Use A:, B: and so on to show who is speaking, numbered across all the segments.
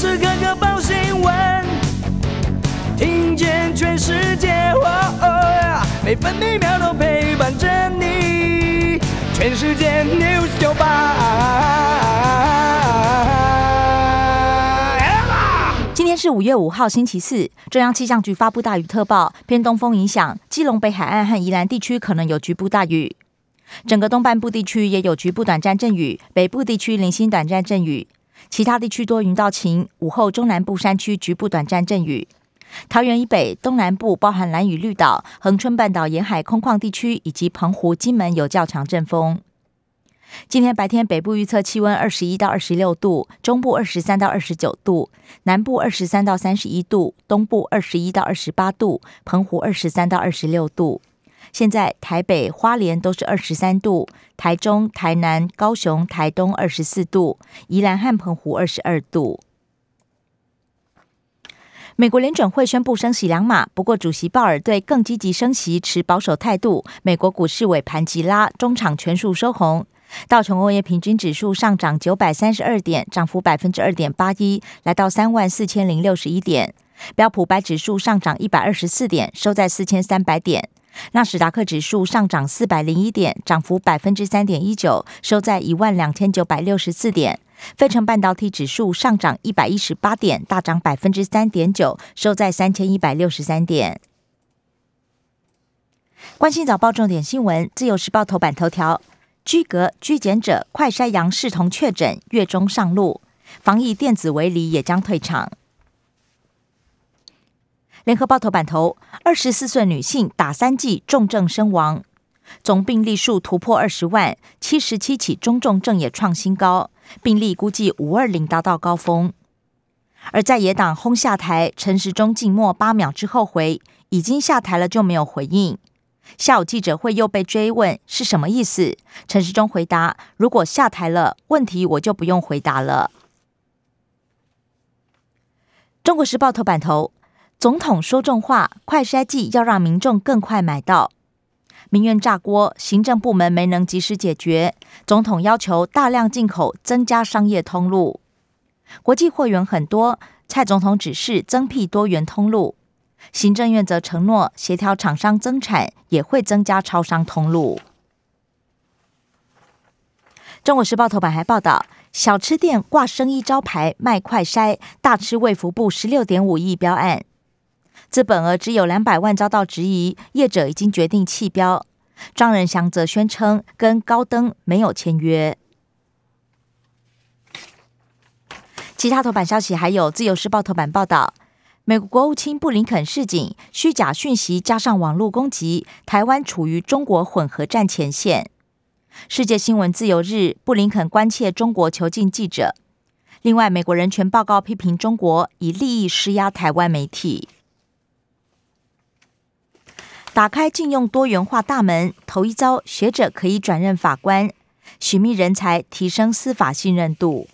A: 时刻刻报新闻，听见全世界，每分每秒都陪伴着你。全世界 news 九八。
B: 今天是五月五号，星期四。中央气象局发布大雨特报，偏东风影响，基隆北海岸和宜兰地区可能有局部大雨。整个东半部地区也有局部短暂阵雨，北部地区零星短暂阵雨，其他地区多云到晴。午后中南部山区局部短暂阵雨，桃园以北、东南部包含蓝屿绿岛、恒春半岛沿海空旷地区以及澎湖、金门有较强阵风。今天白天北部预测气温二十一到二十六度，中部二十三到二十九度，南部二十三到三十一度，东部二十一到二十八度，澎湖二十三到二十六度。现在台北、花莲都是二十三度，台中、台南、高雄、台东二十四度，宜兰和澎湖二十二度。美国联准会宣布升息两码，不过主席鲍尔对更积极升息持保守态度。美国股市尾盘急拉，中场全数收红，道琼工业平均指数上涨九百三十二点，涨幅百分之二点八一，来到三万四千零六十一点。标普白指数上涨一百二十四点，收在四千三百点。纳斯达克指数上涨四百零一点，涨幅百分之三点一九，收在一万两千九百六十四点。费城半导体指数上涨一百一十八点，大涨百分之三点九，收在三千一百六十三点。关心早报重点新闻，自由时报头版头条：居隔居检者快筛阳视同确诊，月中上路，防疫电子围篱也将退场。联合报头版头：二十四岁女性打三剂重症身亡，总病例数突破二十万，七十七起中重症也创新高，病例估计五二零达到高峰。而在野党轰下台，陈时中静默八秒之后回：“已经下台了就没有回应。”下午记者会又被追问是什么意思，陈时中回答：“如果下台了，问题我就不用回答了。”中国时报头版头。总统说重话，快筛剂要让民众更快买到。民怨炸锅，行政部门没能及时解决。总统要求大量进口，增加商业通路。国际货源很多，蔡总统指示增辟多元通路。行政院则承诺协调厂商增产，也会增加超商通路。中国时报头版还报道，小吃店挂生意招牌卖快筛，大吃卫福部十六点五亿标案。资本额只有两百万，遭到质疑，业者已经决定弃标。张仁祥则宣称跟高登没有签约。其他头版消息还有《自由时报》头版报道，美国国务卿布林肯示警，虚假讯息加上网络攻击，台湾处于中国混合战前线。世界新闻自由日，布林肯关切中国囚禁记者。另外，美国人权报告批评中国以利益施压台湾媒体。打开禁用多元化大门，头一遭学者可以转任法官，寻觅人才，提升司法信任度。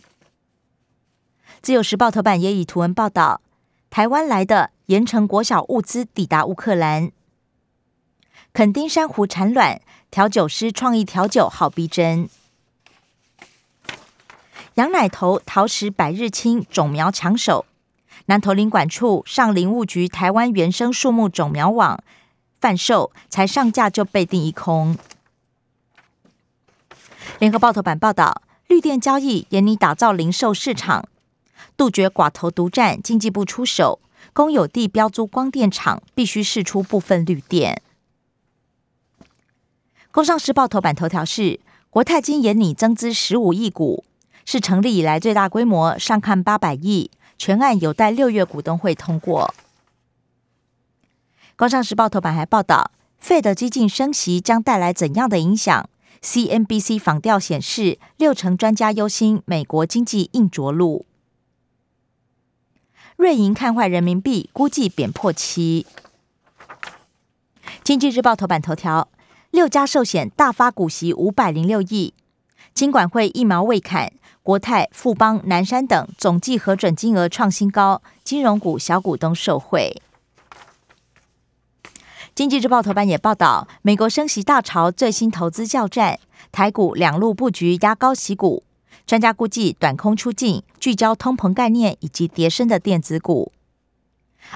B: 自由时报头版也以图文报道：台湾来的盐城国小物资抵达乌克兰，垦丁珊瑚产卵，调酒师创意调酒好逼真。羊奶头桃石百日青种苗抢手，南投林管处上林务局台湾原生树木种苗网。贩售才上架就被定一空。联合报头版报道，绿电交易严拟打造零售市场，杜绝寡头独占，经济部出手，公有地标租光电厂必须释出部分绿电。工商时报头版头条是国泰金严拟增资十五亿股，是成立以来最大规模，上看八百亿，全案有待六月股东会通过。《工商时报》头版还报道，费的激进升息将带来怎样的影响？CNBC 访调显示，六成专家忧心美国经济硬着陆。瑞银看坏人民币，估计贬破七。《经济日报》头版头条：六家寿险大发股息五百零六亿，金管会一毛未砍，国泰、富邦、南山等总计核准金额创新高，金融股小股东受惠。经济日报头版也报道，美国升息大潮最新投资教战，台股两路布局压高息股，专家估计，短空出尽，聚焦通膨概念以及叠升的电子股。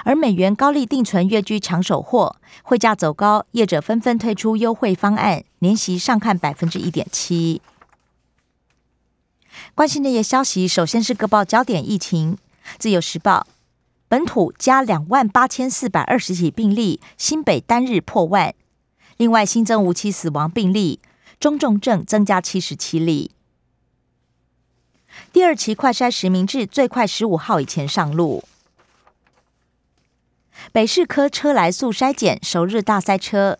B: 而美元高利定存跃居抢手货，汇价走高，业者纷纷推出优惠方案，年息上看百分之一点七。关心那些消息，首先是各报焦点疫情。自由时报本土加两万八千四百二十起病例，新北单日破万。另外新增五起死亡病例，中重症增加七十七例。第二期快筛实名制最快十五号以前上路。北市科车来速筛检首日大塞车，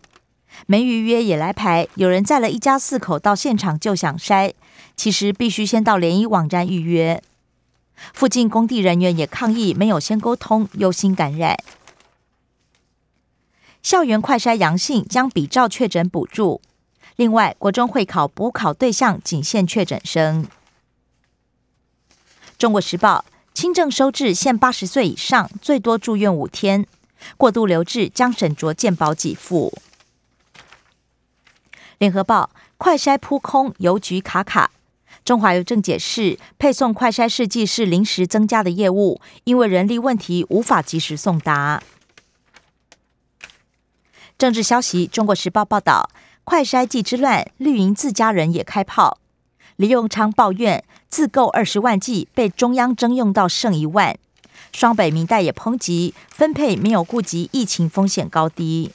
B: 没预约也来排。有人载了一家四口到现场就想筛，其实必须先到联谊网站预约。附近工地人员也抗议没有先沟通，忧心感染。校园快筛阳性将比照确诊补助。另外，国中会考补考对象仅限确诊生。中国时报。轻症收治限八十岁以上，最多住院五天；过度留置将审酌健保给付。联合报快筛扑空，邮局卡卡。中华邮政解释，配送快筛试剂是临时增加的业务，因为人力问题无法及时送达。政治消息，中国时报报道，快筛剂之乱，绿营自家人也开炮。李永昌抱怨。自购二十万剂被中央征用到剩一万，双北民代也抨击分配没有顾及疫情风险高低。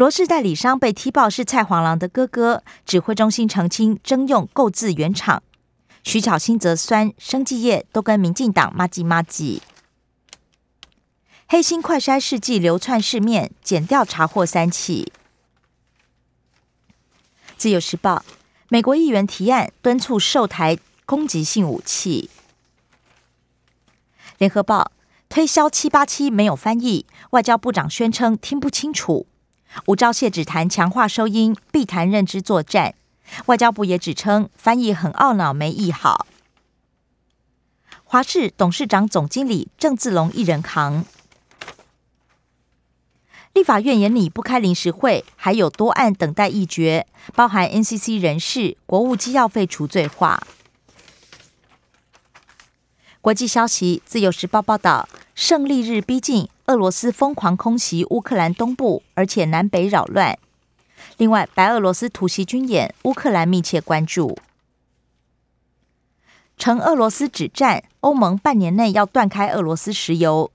B: 罗氏代理商被踢爆是蔡黄郎的哥哥，指挥中心澄清征用购自原厂。徐巧芯则酸生技业都跟民进党妈鸡妈鸡。黑心快筛试剂流窜市面，检调查获三起。自由时报。美国议员提案敦促售台攻击性武器。联合报推销七八七没有翻译，外交部长宣称听不清楚。吴钊燮只谈强化收音，必谈认知作战。外交部也指称翻译很懊恼没译好。华视董事长总经理郑自龙一人扛。立法院眼里不开临时会，还有多案等待议决，包含 NCC 人事、国务机要费除罪化。国际消息，自由时报报道，胜利日逼近，俄罗斯疯狂空袭乌克兰东部，而且南北扰乱。另外，白俄罗斯突袭军演，乌克兰密切关注。称俄罗斯指战，欧盟半年内要断开俄罗斯石油。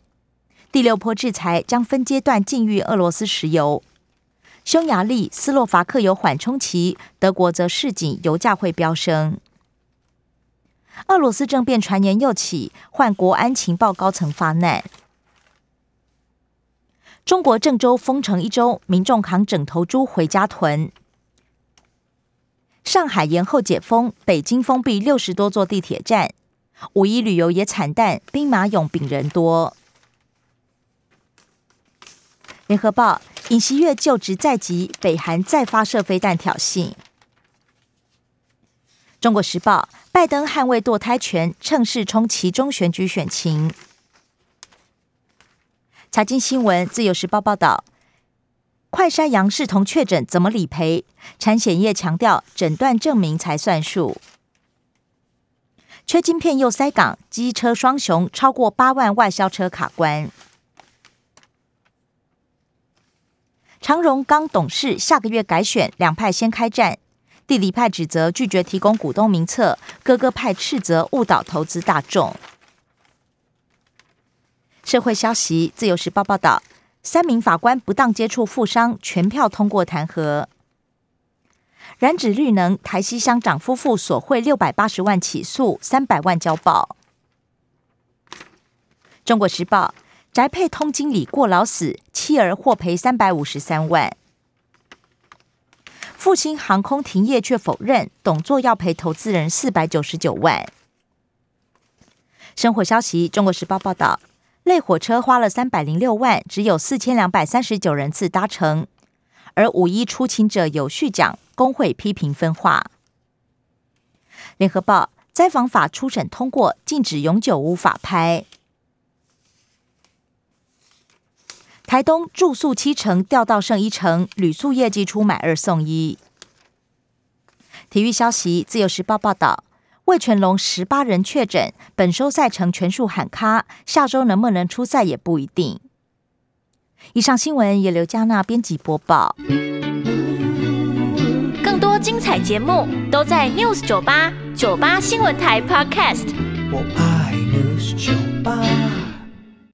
B: 第六波制裁将分阶段禁运俄罗斯石油，匈牙利、斯洛伐克有缓冲期，德国则市井油价会飙升。俄罗斯政变传言又起，换国安情报高层发难。中国郑州封城一周，民众扛枕头猪回家囤。上海延后解封，北京封闭六十多座地铁站。五一旅游也惨淡，兵马俑病人多。联合报：尹锡悦就职在即，北韩再发射飞弹挑衅。中国时报：拜登捍卫堕胎权，趁势冲其中选举选情。财经新闻：自由时报报道，快筛阳视同确诊怎么理赔？产险业强调诊断证明才算数。缺晶片又塞港，机车双雄超过八万外销车卡关。长荣刚董事下个月改选，两派先开战。弟弟派指责拒绝提供股东名册，哥哥派斥责误导投资大众。社会消息：自由时报报道，三名法官不当接触富商，全票通过弹劾。染指绿能台西乡长夫妇索贿六百八十万起诉，三百万交保。中国时报。宅配通经理过劳死，妻儿获赔三百五十三万。复兴航空停业却否认，董座要赔投资人四百九十九万。生活消息：中国时报报道，类火车花了三百零六万，只有四千两百三十九人次搭乘。而五一出勤者有序奖，工会批评分化。联合报：灾防法初审通过，禁止永久无法拍。台东住宿七成调到剩一成，旅宿业绩出买二送一。体育消息，《自由时报》报道，魏全龙十八人确诊，本周赛程全数喊卡，下周能不能出赛也不一定。以上新闻由刘嘉娜编辑播报。
C: 更多精彩节目都在 News 九八九八新闻台 Podcast。
A: 我爱 News 酒吧。